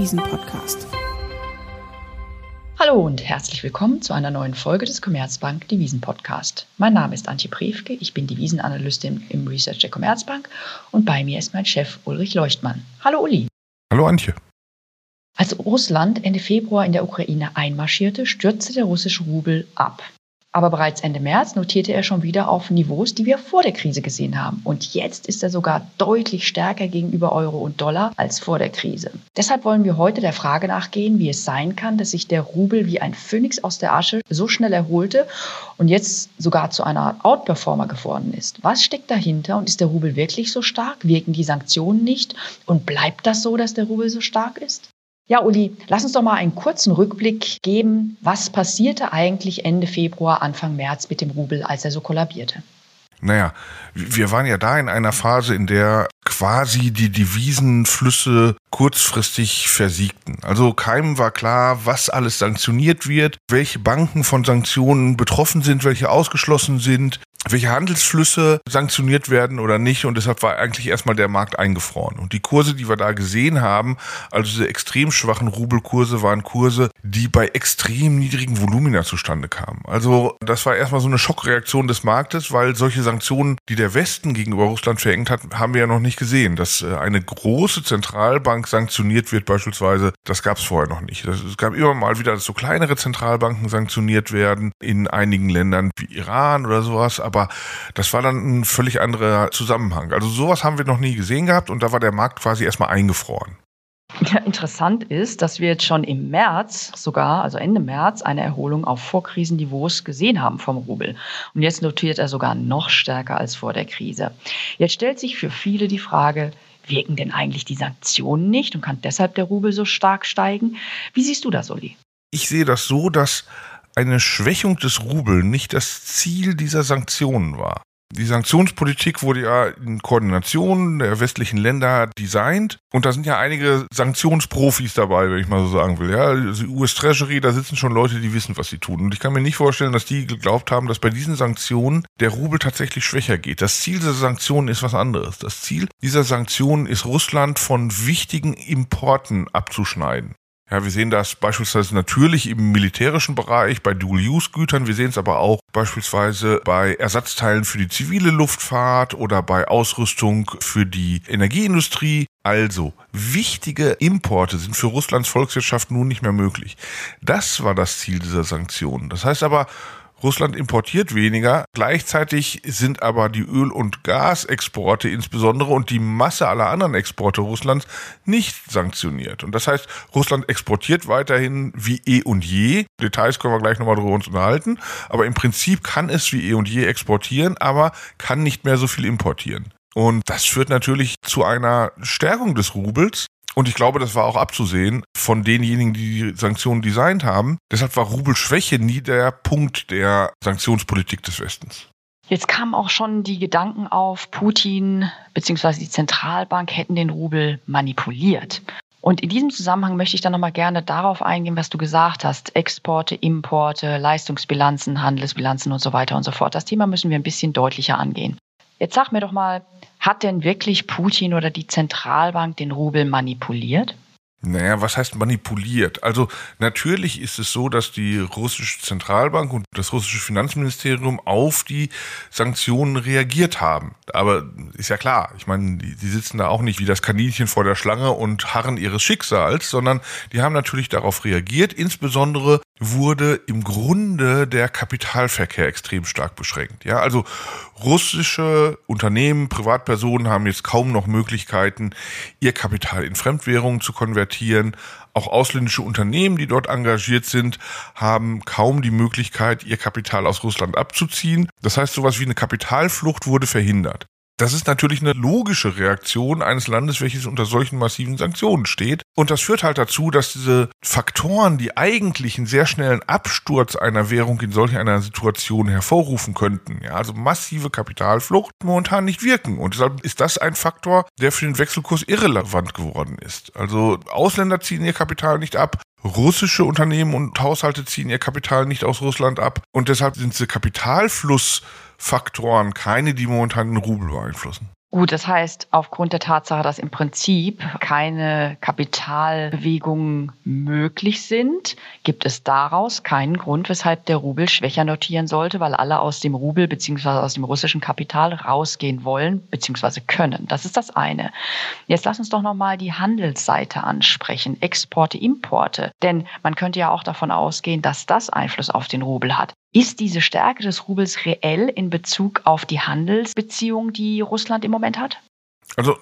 Devisen-Podcast. Hallo und herzlich willkommen zu einer neuen Folge des Commerzbank Devisen-Podcast. Mein Name ist Antje Prefke, ich bin Devisenanalystin im Research der Commerzbank und bei mir ist mein Chef Ulrich Leuchtmann. Hallo Uli. Hallo Antje. Als Russland Ende Februar in der Ukraine einmarschierte, stürzte der russische Rubel ab. Aber bereits Ende März notierte er schon wieder auf Niveaus, die wir vor der Krise gesehen haben. Und jetzt ist er sogar deutlich stärker gegenüber Euro und Dollar als vor der Krise. Deshalb wollen wir heute der Frage nachgehen, wie es sein kann, dass sich der Rubel wie ein Phönix aus der Asche so schnell erholte und jetzt sogar zu einer Art Outperformer geworden ist. Was steckt dahinter und ist der Rubel wirklich so stark? Wirken die Sanktionen nicht? Und bleibt das so, dass der Rubel so stark ist? Ja, Uli, lass uns doch mal einen kurzen Rückblick geben. Was passierte eigentlich Ende Februar, Anfang März mit dem Rubel, als er so kollabierte? Naja, wir waren ja da in einer Phase, in der quasi die Devisenflüsse kurzfristig versiegten. Also keinem war klar, was alles sanktioniert wird, welche Banken von Sanktionen betroffen sind, welche ausgeschlossen sind, welche Handelsflüsse sanktioniert werden oder nicht. Und deshalb war eigentlich erstmal der Markt eingefroren. Und die Kurse, die wir da gesehen haben, also diese extrem schwachen Rubelkurse, waren Kurse, die bei extrem niedrigen Volumina zustande kamen. Also das war erstmal so eine Schockreaktion des Marktes, weil solche Sanktionen, die der Westen gegenüber Russland verhängt hat, haben wir ja noch nicht gesehen. Dass äh, eine große Zentralbank sanktioniert wird beispielsweise, das gab es vorher noch nicht. Es gab immer mal wieder, dass so kleinere Zentralbanken sanktioniert werden in einigen Ländern wie Iran oder sowas aber das war dann ein völlig anderer Zusammenhang. Also sowas haben wir noch nie gesehen gehabt und da war der Markt quasi erstmal eingefroren. Ja, interessant ist, dass wir jetzt schon im März sogar, also Ende März, eine Erholung auf Vorkrisenniveaus gesehen haben vom Rubel. Und jetzt notiert er sogar noch stärker als vor der Krise. Jetzt stellt sich für viele die Frage, wirken denn eigentlich die Sanktionen nicht und kann deshalb der Rubel so stark steigen? Wie siehst du das, Uli? Ich sehe das so, dass eine Schwächung des Rubel nicht das Ziel dieser Sanktionen war. Die Sanktionspolitik wurde ja in Koordination der westlichen Länder designt und da sind ja einige Sanktionsprofis dabei, wenn ich mal so sagen will. Ja, die US Treasury, da sitzen schon Leute, die wissen, was sie tun. Und ich kann mir nicht vorstellen, dass die geglaubt haben, dass bei diesen Sanktionen der Rubel tatsächlich schwächer geht. Das Ziel dieser Sanktionen ist was anderes. Das Ziel dieser Sanktionen ist Russland von wichtigen Importen abzuschneiden. Ja, wir sehen das beispielsweise natürlich im militärischen Bereich bei Dual-Use-Gütern. Wir sehen es aber auch beispielsweise bei Ersatzteilen für die zivile Luftfahrt oder bei Ausrüstung für die Energieindustrie. Also, wichtige Importe sind für Russlands Volkswirtschaft nun nicht mehr möglich. Das war das Ziel dieser Sanktionen. Das heißt aber, Russland importiert weniger. Gleichzeitig sind aber die Öl- und Gasexporte insbesondere und die Masse aller anderen Exporte Russlands nicht sanktioniert. Und das heißt, Russland exportiert weiterhin wie eh und je. Details können wir gleich nochmal drüber uns unterhalten. Aber im Prinzip kann es wie eh und je exportieren, aber kann nicht mehr so viel importieren. Und das führt natürlich zu einer Stärkung des Rubels. Und ich glaube, das war auch abzusehen von denjenigen, die die Sanktionen designt haben. Deshalb war Rubelschwäche nie der Punkt der Sanktionspolitik des Westens. Jetzt kamen auch schon die Gedanken auf, Putin bzw. die Zentralbank hätten den Rubel manipuliert. Und in diesem Zusammenhang möchte ich dann nochmal gerne darauf eingehen, was du gesagt hast. Exporte, Importe, Leistungsbilanzen, Handelsbilanzen und so weiter und so fort. Das Thema müssen wir ein bisschen deutlicher angehen. Jetzt sag mir doch mal, hat denn wirklich Putin oder die Zentralbank den Rubel manipuliert? Naja, was heißt manipuliert? Also natürlich ist es so, dass die russische Zentralbank und das russische Finanzministerium auf die Sanktionen reagiert haben. Aber ist ja klar, ich meine, die, die sitzen da auch nicht wie das Kaninchen vor der Schlange und harren ihres Schicksals, sondern die haben natürlich darauf reagiert. Insbesondere wurde im Grunde der Kapitalverkehr extrem stark beschränkt. Ja, also russische Unternehmen, Privatpersonen haben jetzt kaum noch Möglichkeiten, ihr Kapital in Fremdwährungen zu konvertieren. Auch ausländische Unternehmen, die dort engagiert sind, haben kaum die Möglichkeit, ihr Kapital aus Russland abzuziehen. Das heißt, sowas wie eine Kapitalflucht wurde verhindert. Das ist natürlich eine logische Reaktion eines Landes, welches unter solchen massiven Sanktionen steht. Und das führt halt dazu, dass diese Faktoren, die eigentlich einen sehr schnellen Absturz einer Währung in solch einer Situation hervorrufen könnten, ja, also massive Kapitalflucht, momentan nicht wirken. Und deshalb ist das ein Faktor, der für den Wechselkurs irrelevant geworden ist. Also Ausländer ziehen ihr Kapital nicht ab, russische Unternehmen und Haushalte ziehen ihr Kapital nicht aus Russland ab. Und deshalb sind diese Kapitalfluss Faktoren, keine, die momentan den Rubel beeinflussen. Gut, das heißt, aufgrund der Tatsache, dass im Prinzip keine Kapitalbewegungen möglich sind, gibt es daraus keinen Grund, weshalb der Rubel schwächer notieren sollte, weil alle aus dem Rubel bzw. aus dem russischen Kapital rausgehen wollen bzw. können. Das ist das eine. Jetzt lass uns doch nochmal die Handelsseite ansprechen, Exporte, Importe. Denn man könnte ja auch davon ausgehen, dass das Einfluss auf den Rubel hat. Ist diese Stärke des Rubels reell in Bezug auf die Handelsbeziehungen, die Russland im Moment hat? Also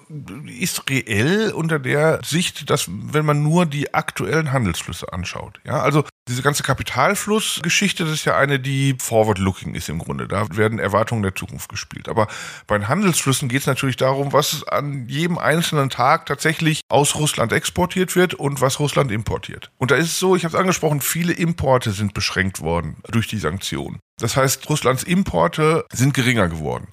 ist reell unter der Sicht, dass wenn man nur die aktuellen Handelsflüsse anschaut. Ja, also diese ganze Kapitalflussgeschichte, das ist ja eine, die forward-looking ist im Grunde. Da werden Erwartungen der Zukunft gespielt. Aber bei den Handelsflüssen geht es natürlich darum, was an jedem einzelnen Tag tatsächlich aus Russland exportiert wird und was Russland importiert. Und da ist es so, ich habe es angesprochen, viele Importe sind beschränkt worden durch die Sanktionen. Das heißt, Russlands Importe sind geringer geworden.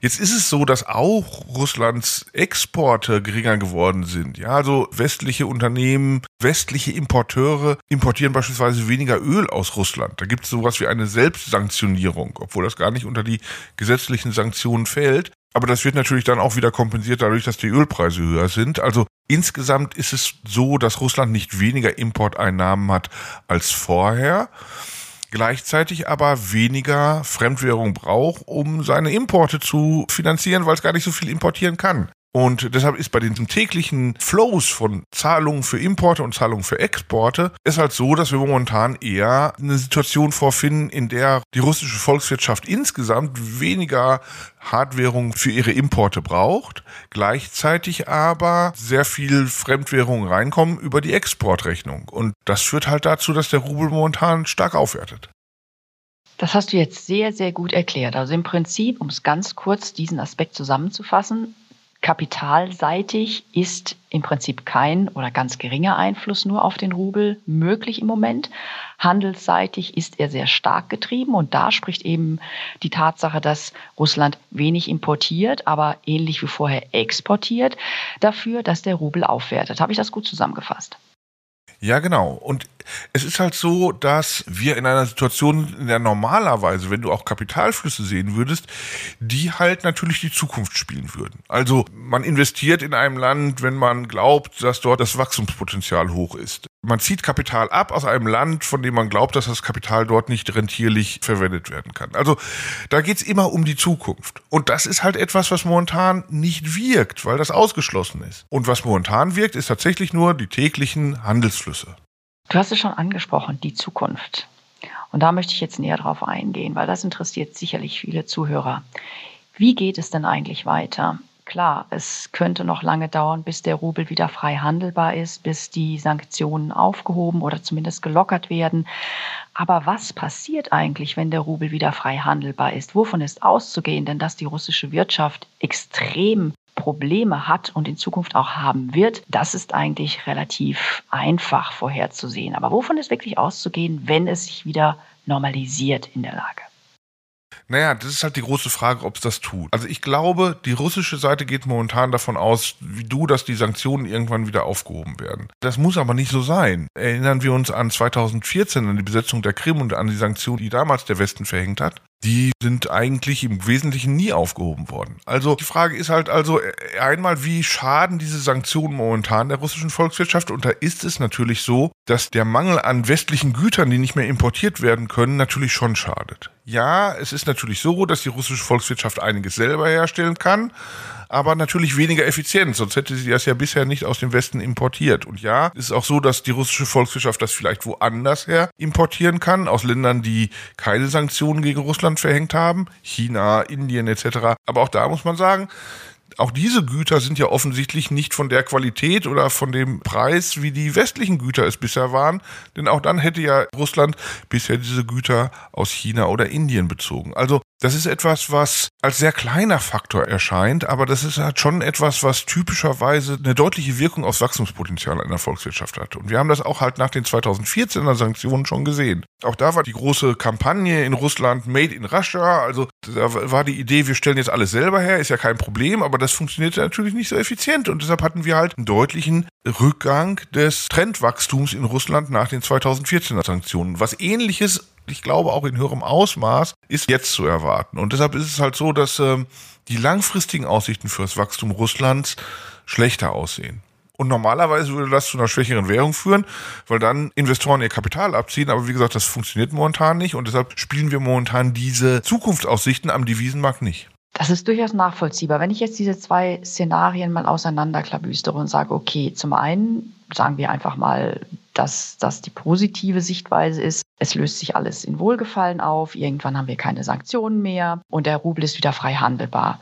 Jetzt ist es so, dass auch Russlands Exporte geringer geworden sind. Ja, also westliche Unternehmen, westliche Importeure importieren beispielsweise weniger Öl aus Russland. Da gibt es sowas wie eine Selbstsanktionierung, obwohl das gar nicht unter die gesetzlichen Sanktionen fällt. Aber das wird natürlich dann auch wieder kompensiert dadurch, dass die Ölpreise höher sind. Also insgesamt ist es so, dass Russland nicht weniger Importeinnahmen hat als vorher gleichzeitig aber weniger Fremdwährung braucht, um seine Importe zu finanzieren, weil es gar nicht so viel importieren kann. Und deshalb ist bei den täglichen Flows von Zahlungen für Importe und Zahlungen für Exporte es halt so, dass wir momentan eher eine Situation vorfinden, in der die russische Volkswirtschaft insgesamt weniger Hardwährung für ihre Importe braucht, gleichzeitig aber sehr viel Fremdwährung reinkommen über die Exportrechnung. Und das führt halt dazu, dass der Rubel momentan stark aufwertet. Das hast du jetzt sehr, sehr gut erklärt. Also im Prinzip, um es ganz kurz diesen Aspekt zusammenzufassen, Kapitalseitig ist im Prinzip kein oder ganz geringer Einfluss nur auf den Rubel möglich im Moment. Handelsseitig ist er sehr stark getrieben und da spricht eben die Tatsache, dass Russland wenig importiert, aber ähnlich wie vorher exportiert, dafür, dass der Rubel aufwertet. Habe ich das gut zusammengefasst? Ja, genau. Und es ist halt so, dass wir in einer Situation, in der normalerweise, wenn du auch Kapitalflüsse sehen würdest, die halt natürlich die Zukunft spielen würden. Also man investiert in einem Land, wenn man glaubt, dass dort das Wachstumspotenzial hoch ist. Man zieht Kapital ab aus einem Land, von dem man glaubt, dass das Kapital dort nicht rentierlich verwendet werden kann. Also da geht's immer um die Zukunft. Und das ist halt etwas, was momentan nicht wirkt, weil das ausgeschlossen ist. Und was momentan wirkt, ist tatsächlich nur die täglichen Handelsflüsse. Du hast es schon angesprochen, die Zukunft. Und da möchte ich jetzt näher drauf eingehen, weil das interessiert sicherlich viele Zuhörer. Wie geht es denn eigentlich weiter? Klar, es könnte noch lange dauern, bis der Rubel wieder frei handelbar ist, bis die Sanktionen aufgehoben oder zumindest gelockert werden. Aber was passiert eigentlich, wenn der Rubel wieder frei handelbar ist? Wovon ist auszugehen? Denn dass die russische Wirtschaft extrem Probleme hat und in Zukunft auch haben wird, das ist eigentlich relativ einfach vorherzusehen. Aber wovon ist wirklich auszugehen, wenn es sich wieder normalisiert in der Lage? Naja, das ist halt die große Frage, ob es das tut. Also ich glaube, die russische Seite geht momentan davon aus, wie du, dass die Sanktionen irgendwann wieder aufgehoben werden. Das muss aber nicht so sein. Erinnern wir uns an 2014, an die Besetzung der Krim und an die Sanktionen, die damals der Westen verhängt hat die sind eigentlich im Wesentlichen nie aufgehoben worden. Also die Frage ist halt also äh, einmal, wie schaden diese Sanktionen momentan der russischen Volkswirtschaft? Und da ist es natürlich so, dass der Mangel an westlichen Gütern, die nicht mehr importiert werden können, natürlich schon schadet. Ja, es ist natürlich so, dass die russische Volkswirtschaft einiges selber herstellen kann aber natürlich weniger effizient, sonst hätte sie das ja bisher nicht aus dem Westen importiert. Und ja, es ist auch so, dass die russische Volkswirtschaft das vielleicht woanders her importieren kann, aus Ländern, die keine Sanktionen gegen Russland verhängt haben, China, Indien etc. Aber auch da muss man sagen, auch diese Güter sind ja offensichtlich nicht von der Qualität oder von dem Preis, wie die westlichen Güter es bisher waren. Denn auch dann hätte ja Russland bisher diese Güter aus China oder Indien bezogen. Also das ist etwas, was als sehr kleiner Faktor erscheint, aber das ist halt schon etwas, was typischerweise eine deutliche Wirkung aufs Wachstumspotenzial einer Volkswirtschaft hat. Und wir haben das auch halt nach den 2014er Sanktionen schon gesehen. Auch da war die große Kampagne in Russland Made in Russia, also Da war die Idee, wir stellen jetzt alles selber her, ist ja kein Problem, aber das funktionierte natürlich nicht so effizient. Und deshalb hatten wir halt einen deutlichen Rückgang des Trendwachstums in Russland nach den 2014er Sanktionen. Was ähnliches, ich glaube auch in höherem Ausmaß, ist jetzt zu erwarten. Und deshalb ist es halt so, dass ähm, die langfristigen Aussichten für das Wachstum Russlands schlechter aussehen. Und normalerweise würde das zu einer schwächeren Währung führen, weil dann Investoren ihr Kapital abziehen. Aber wie gesagt, das funktioniert momentan nicht. Und deshalb spielen wir momentan diese Zukunftsaussichten am Devisenmarkt nicht. Das ist durchaus nachvollziehbar. Wenn ich jetzt diese zwei Szenarien mal auseinanderklabüstere und sage, okay, zum einen sagen wir einfach mal, dass das die positive Sichtweise ist. Es löst sich alles in Wohlgefallen auf. Irgendwann haben wir keine Sanktionen mehr und der Rubel ist wieder frei handelbar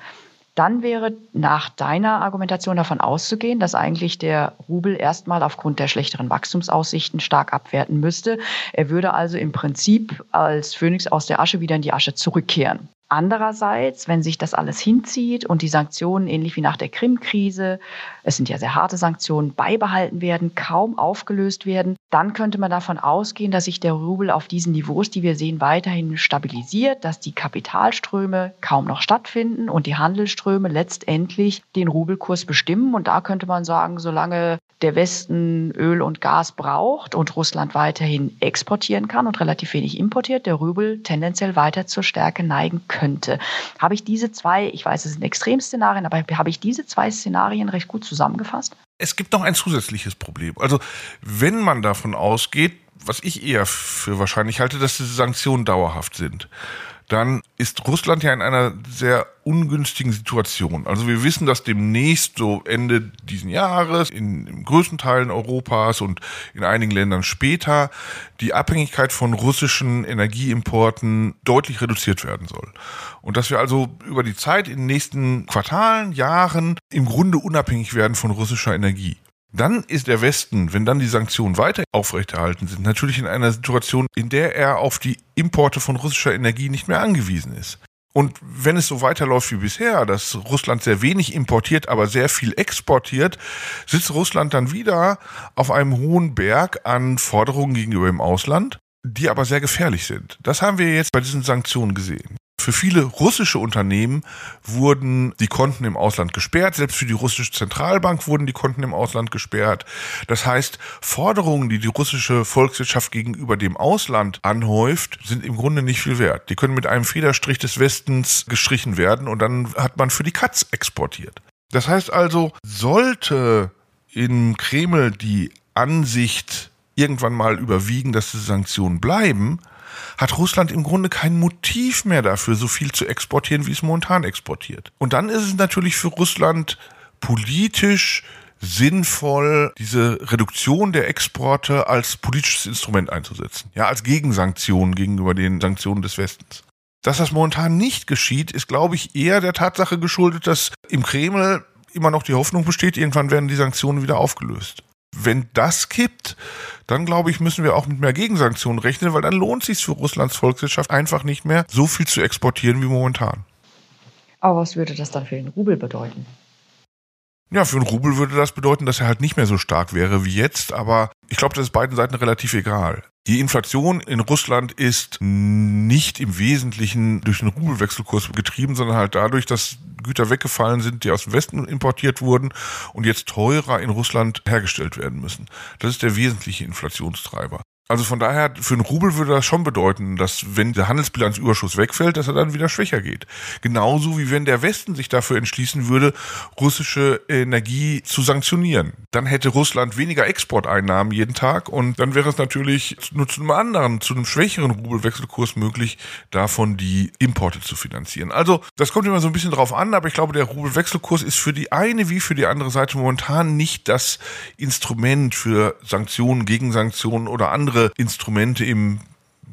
dann wäre nach deiner Argumentation davon auszugehen, dass eigentlich der Rubel erstmal aufgrund der schlechteren Wachstumsaussichten stark abwerten müsste. Er würde also im Prinzip als Phönix aus der Asche wieder in die Asche zurückkehren. Andererseits, wenn sich das alles hinzieht und die Sanktionen ähnlich wie nach der Krim-Krise, es sind ja sehr harte Sanktionen, beibehalten werden, kaum aufgelöst werden, dann könnte man davon ausgehen, dass sich der Rubel auf diesen Niveaus, die wir sehen, weiterhin stabilisiert, dass die Kapitalströme kaum noch stattfinden und die Handelsströme letztendlich den Rubelkurs bestimmen. Und da könnte man sagen, solange der Westen Öl und Gas braucht und Russland weiterhin exportieren kann und relativ wenig importiert, der Rubel tendenziell weiter zur Stärke neigen könnte. Habe ich diese zwei, ich weiß, es sind Extremszenarien, aber habe ich diese zwei Szenarien recht gut zusammengefasst? Es gibt noch ein zusätzliches Problem. Also wenn man davon ausgeht, was ich eher für wahrscheinlich halte, dass diese Sanktionen dauerhaft sind dann ist Russland ja in einer sehr ungünstigen Situation. Also wir wissen, dass demnächst so Ende diesen Jahres in, in größten Teilen Europas und in einigen Ländern später die Abhängigkeit von russischen Energieimporten deutlich reduziert werden soll. Und dass wir also über die Zeit in den nächsten Quartalen, Jahren im Grunde unabhängig werden von russischer Energie. Dann ist der Westen, wenn dann die Sanktionen weiter aufrechterhalten sind, natürlich in einer Situation, in der er auf die Importe von russischer Energie nicht mehr angewiesen ist. Und wenn es so weiterläuft wie bisher, dass Russland sehr wenig importiert, aber sehr viel exportiert, sitzt Russland dann wieder auf einem hohen Berg an Forderungen gegenüber dem Ausland, die aber sehr gefährlich sind. Das haben wir jetzt bei diesen Sanktionen gesehen. Für viele russische Unternehmen wurden die Konten im Ausland gesperrt. Selbst für die russische Zentralbank wurden die Konten im Ausland gesperrt. Das heißt, Forderungen, die die russische Volkswirtschaft gegenüber dem Ausland anhäuft, sind im Grunde nicht viel wert. Die können mit einem Federstrich des Westens gestrichen werden und dann hat man für die Katz exportiert. Das heißt also, sollte im Kreml die Ansicht irgendwann mal überwiegen, dass die Sanktionen bleiben, hat Russland im Grunde kein Motiv mehr dafür, so viel zu exportieren, wie es momentan exportiert. Und dann ist es natürlich für Russland politisch sinnvoll, diese Reduktion der Exporte als politisches Instrument einzusetzen. Ja, als Gegensanktion gegenüber den Sanktionen des Westens. Dass das momentan nicht geschieht, ist, glaube ich, eher der Tatsache geschuldet, dass im Kreml immer noch die Hoffnung besteht, irgendwann werden die Sanktionen wieder aufgelöst. Wenn das kippt, dann glaube ich, müssen wir auch mit mehr Gegensanktionen rechnen, weil dann lohnt es sich für Russlands Volkswirtschaft einfach nicht mehr, so viel zu exportieren wie momentan. Aber was würde das dann für den Rubel bedeuten? Ja, für einen Rubel würde das bedeuten, dass er halt nicht mehr so stark wäre wie jetzt, aber ich glaube, das ist beiden Seiten relativ egal. Die Inflation in Russland ist nicht im Wesentlichen durch den Rubelwechselkurs getrieben, sondern halt dadurch, dass Güter weggefallen sind, die aus dem Westen importiert wurden und jetzt teurer in Russland hergestellt werden müssen. Das ist der wesentliche Inflationstreiber. Also von daher, für einen Rubel würde das schon bedeuten, dass wenn der Handelsbilanzüberschuss wegfällt, dass er dann wieder schwächer geht. Genauso wie wenn der Westen sich dafür entschließen würde, russische Energie zu sanktionieren. Dann hätte Russland weniger Exporteinnahmen jeden Tag und dann wäre es natürlich nur zu einem anderen, zu einem schwächeren Rubelwechselkurs möglich, davon die Importe zu finanzieren. Also das kommt immer so ein bisschen drauf an, aber ich glaube, der Rubelwechselkurs ist für die eine wie für die andere Seite momentan nicht das Instrument für Sanktionen, Gegensanktionen oder andere andere Instrumente im,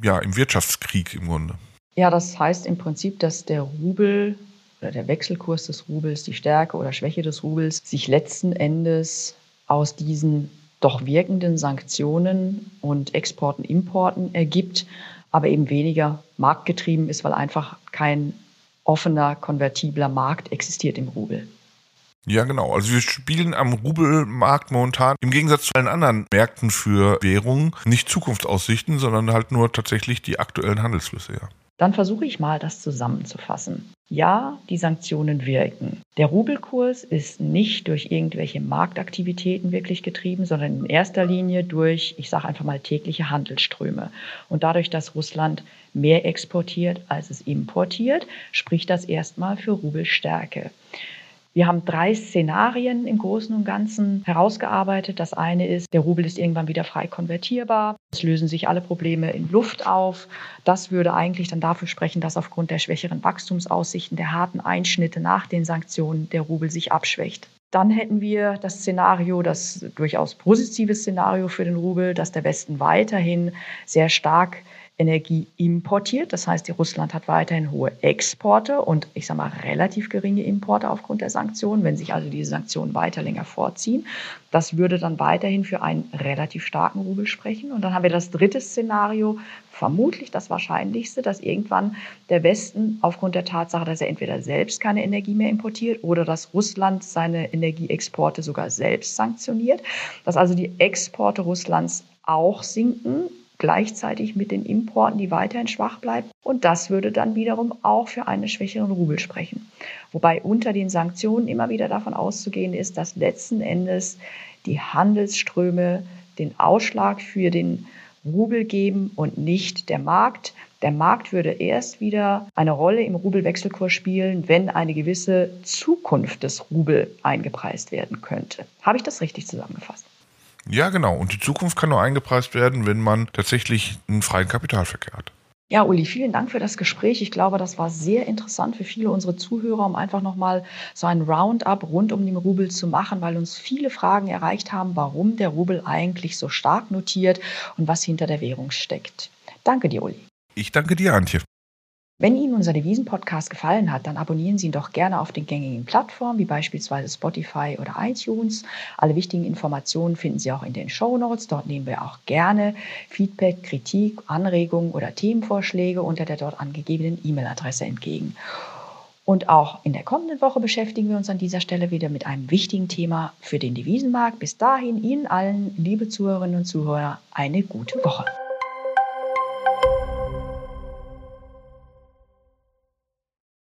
ja, im Wirtschaftskrieg im Grunde. Ja, das heißt im Prinzip, dass der Rubel oder der Wechselkurs des Rubels, die Stärke oder Schwäche des Rubels sich letzten Endes aus diesen doch wirkenden Sanktionen und Exporten, Importen ergibt, aber eben weniger marktgetrieben ist, weil einfach kein offener, konvertibler Markt existiert im Rubel. Ja, genau. Also wir spielen am Rubelmarkt momentan im Gegensatz zu allen anderen Märkten für Währungen nicht Zukunftsaussichten, sondern halt nur tatsächlich die aktuellen Handelsflüsse, ja. Dann versuche ich mal, das zusammenzufassen. Ja, die Sanktionen wirken. Der Rubelkurs ist nicht durch irgendwelche Marktaktivitäten wirklich getrieben, sondern in erster Linie durch, ich sage einfach mal, tägliche Handelsströme. Und dadurch, dass Russland mehr exportiert, als es importiert, spricht das erstmal für Rubelstärke. Wir haben drei Szenarien im Großen und Ganzen herausgearbeitet. Das eine ist, der Rubel ist irgendwann wieder frei konvertierbar. Es lösen sich alle Probleme in Luft auf. Das würde eigentlich dann dafür sprechen, dass aufgrund der schwächeren Wachstumsaussichten, der harten Einschnitte nach den Sanktionen der Rubel sich abschwächt. Dann hätten wir das Szenario, das durchaus positive Szenario für den Rubel, dass der Westen weiterhin sehr stark Energie importiert. Das heißt, die Russland hat weiterhin hohe Exporte und ich sage mal relativ geringe Importe aufgrund der Sanktionen. Wenn sich also diese Sanktionen weiter länger vorziehen, das würde dann weiterhin für einen relativ starken Rubel sprechen. Und dann haben wir das dritte Szenario, vermutlich das wahrscheinlichste, dass irgendwann der Westen aufgrund der Tatsache, dass er entweder selbst keine Energie mehr importiert oder dass Russland seine Energieexporte sogar selbst sanktioniert, dass also die Exporte Russlands auch sinken gleichzeitig mit den Importen, die weiterhin schwach bleiben. Und das würde dann wiederum auch für einen schwächeren Rubel sprechen. Wobei unter den Sanktionen immer wieder davon auszugehen ist, dass letzten Endes die Handelsströme den Ausschlag für den Rubel geben und nicht der Markt. Der Markt würde erst wieder eine Rolle im Rubelwechselkurs spielen, wenn eine gewisse Zukunft des Rubel eingepreist werden könnte. Habe ich das richtig zusammengefasst? Ja, genau. Und die Zukunft kann nur eingepreist werden, wenn man tatsächlich einen freien Kapitalverkehr hat. Ja, Uli, vielen Dank für das Gespräch. Ich glaube, das war sehr interessant für viele unserer Zuhörer, um einfach nochmal so ein Roundup rund um den Rubel zu machen, weil uns viele Fragen erreicht haben, warum der Rubel eigentlich so stark notiert und was hinter der Währung steckt. Danke dir, Uli. Ich danke dir, Antje. Wenn Ihnen unser Devisen-Podcast gefallen hat, dann abonnieren Sie ihn doch gerne auf den gängigen Plattformen wie beispielsweise Spotify oder iTunes. Alle wichtigen Informationen finden Sie auch in den Show Notes. Dort nehmen wir auch gerne Feedback, Kritik, Anregungen oder Themenvorschläge unter der dort angegebenen E-Mail-Adresse entgegen. Und auch in der kommenden Woche beschäftigen wir uns an dieser Stelle wieder mit einem wichtigen Thema für den Devisenmarkt. Bis dahin Ihnen allen, liebe Zuhörerinnen und Zuhörer, eine gute Woche.